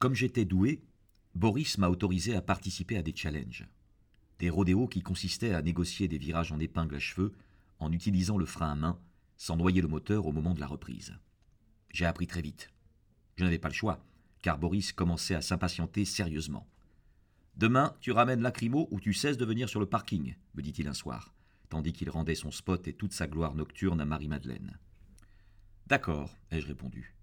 Comme j'étais doué, Boris m'a autorisé à participer à des challenges. Des rodéos qui consistaient à négocier des virages en épingle à cheveux en utilisant le frein à main sans noyer le moteur au moment de la reprise. J'ai appris très vite. Je n'avais pas le choix, car Boris commençait à s'impatienter sérieusement. Demain, tu ramènes lacrymo ou tu cesses de venir sur le parking, me dit-il un soir, tandis qu'il rendait son spot et toute sa gloire nocturne à Marie-Madeleine. D'accord, ai-je répondu.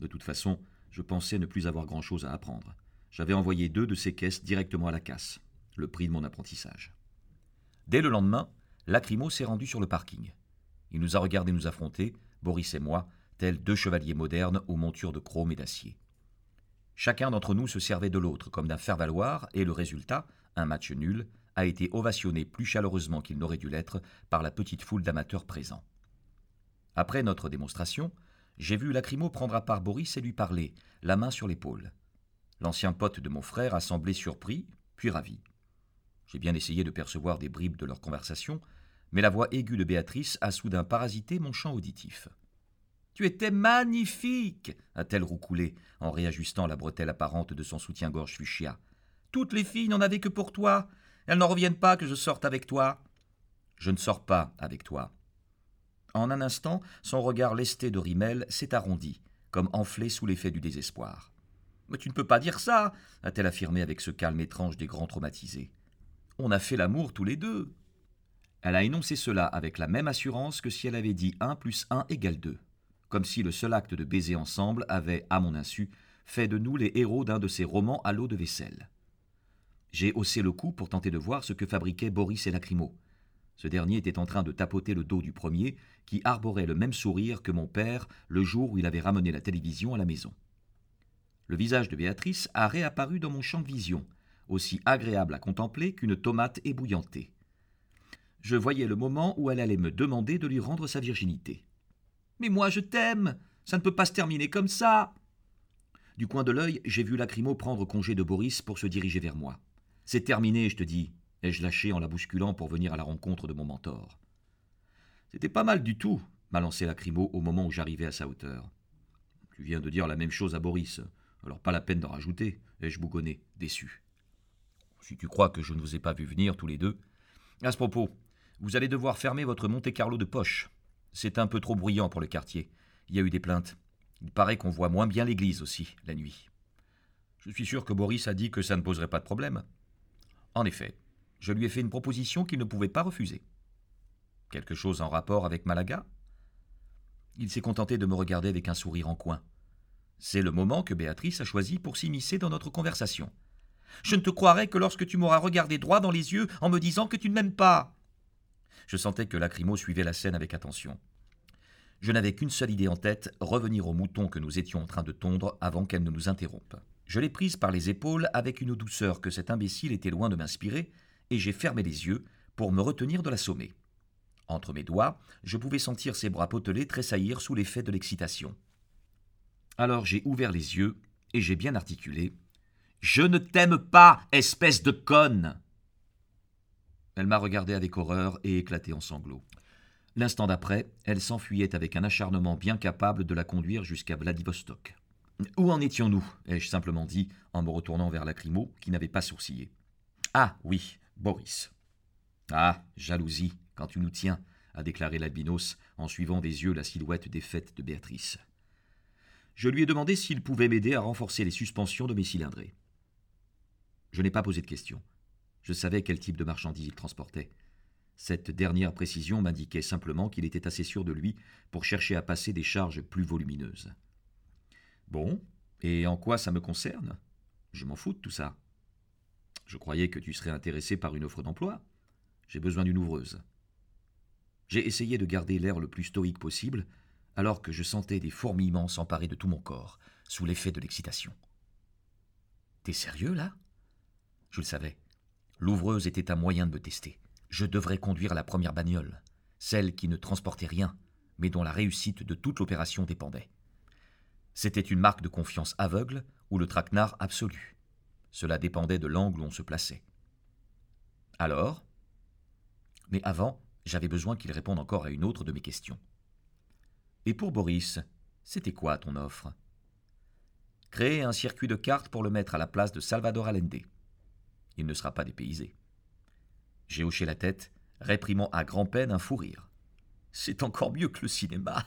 De toute façon, je pensais ne plus avoir grand-chose à apprendre. J'avais envoyé deux de ces caisses directement à la casse, le prix de mon apprentissage. Dès le lendemain, Lacrymo s'est rendu sur le parking. Il nous a regardé nous affronter, Boris et moi, tels deux chevaliers modernes aux montures de chrome et d'acier. Chacun d'entre nous se servait de l'autre comme d'un faire-valoir, et le résultat, un match nul, a été ovationné plus chaleureusement qu'il n'aurait dû l'être par la petite foule d'amateurs présents. Après notre démonstration, j'ai vu Lacrymo prendre à part Boris et lui parler, la main sur l'épaule. L'ancien pote de mon frère a semblé surpris, puis ravi. J'ai bien essayé de percevoir des bribes de leur conversation, mais la voix aiguë de Béatrice a soudain parasité mon champ auditif. Tu étais magnifique a-t-elle roucoulé en réajustant la bretelle apparente de son soutien-gorge fuchsia. Toutes les filles n'en avaient que pour toi. Elles n'en reviennent pas que je sorte avec toi. Je ne sors pas avec toi. En un instant, son regard lesté de Rimel s'est arrondi, comme enflé sous l'effet du désespoir. Mais tu ne peux pas dire ça a-t-elle affirmé avec ce calme étrange des grands traumatisés. On a fait l'amour tous les deux. Elle a énoncé cela avec la même assurance que si elle avait dit un plus un égale deux comme si le seul acte de baiser ensemble avait, à mon insu, fait de nous les héros d'un de ces romans à l'eau de vaisselle. J'ai haussé le cou pour tenter de voir ce que fabriquaient Boris et Lacrymo. Ce dernier était en train de tapoter le dos du premier, qui arborait le même sourire que mon père le jour où il avait ramené la télévision à la maison. Le visage de Béatrice a réapparu dans mon champ de vision, aussi agréable à contempler qu'une tomate ébouillantée. Je voyais le moment où elle allait me demander de lui rendre sa virginité. Mais moi je t'aime. Ça ne peut pas se terminer comme ça. Du coin de l'œil, j'ai vu Lacrymo prendre congé de Boris pour se diriger vers moi. C'est terminé, je te dis, ai-je lâché en la bousculant pour venir à la rencontre de mon mentor? C'était pas mal du tout, m'a lancé Lacrymo au moment où j'arrivais à sa hauteur. Tu viens de dire la même chose à Boris, alors pas la peine d'en rajouter, ai-je bougonné, déçu? Si tu crois que je ne vous ai pas vu venir tous les deux. À ce propos, vous allez devoir fermer votre Monte Carlo de poche. C'est un peu trop bruyant pour le quartier. Il y a eu des plaintes. Il paraît qu'on voit moins bien l'église aussi, la nuit. Je suis sûr que Boris a dit que ça ne poserait pas de problème. En effet, je lui ai fait une proposition qu'il ne pouvait pas refuser. Quelque chose en rapport avec Malaga? Il s'est contenté de me regarder avec un sourire en coin. C'est le moment que Béatrice a choisi pour s'immiscer dans notre conversation. Je ne te croirai que lorsque tu m'auras regardé droit dans les yeux en me disant que tu ne m'aimes pas. Je sentais que Lacrymo suivait la scène avec attention. Je n'avais qu'une seule idée en tête, revenir au mouton que nous étions en train de tondre avant qu'elle ne nous interrompe. Je l'ai prise par les épaules avec une douceur que cet imbécile était loin de m'inspirer, et j'ai fermé les yeux pour me retenir de l'assommer. Entre mes doigts, je pouvais sentir ses bras potelés tressaillir sous l'effet de l'excitation. Alors j'ai ouvert les yeux et j'ai bien articulé. Je ne t'aime pas, espèce de conne elle m'a regardé avec horreur et éclaté en sanglots. L'instant d'après, elle s'enfuyait avec un acharnement bien capable de la conduire jusqu'à Vladivostok. Où en étions-nous? ai-je simplement dit en me retournant vers Lacrymo, qui n'avait pas sourcillé. Ah oui, Boris. Ah, jalousie, quand tu nous tiens, a déclaré l'albinos en suivant des yeux la silhouette défaite de Béatrice. Je lui ai demandé s'il pouvait m'aider à renforcer les suspensions de mes cylindrées. Je n'ai pas posé de questions. Je savais quel type de marchandises il transportait. Cette dernière précision m'indiquait simplement qu'il était assez sûr de lui pour chercher à passer des charges plus volumineuses. Bon, et en quoi ça me concerne? Je m'en fous de tout ça. Je croyais que tu serais intéressé par une offre d'emploi. J'ai besoin d'une ouvreuse. J'ai essayé de garder l'air le plus stoïque possible, alors que je sentais des fourmillements s'emparer de tout mon corps, sous l'effet de l'excitation. T'es sérieux, là? Je le savais. L'ouvreuse était un moyen de me tester. Je devrais conduire la première bagnole, celle qui ne transportait rien, mais dont la réussite de toute l'opération dépendait. C'était une marque de confiance aveugle ou le traquenard absolu. Cela dépendait de l'angle où on se plaçait. Alors? Mais avant, j'avais besoin qu'il réponde encore à une autre de mes questions. Et pour Boris, c'était quoi ton offre? Créer un circuit de cartes pour le mettre à la place de Salvador Allende. Il ne sera pas dépaysé. J'ai hoché la tête, réprimant à grand-peine un fou rire. C'est encore mieux que le cinéma.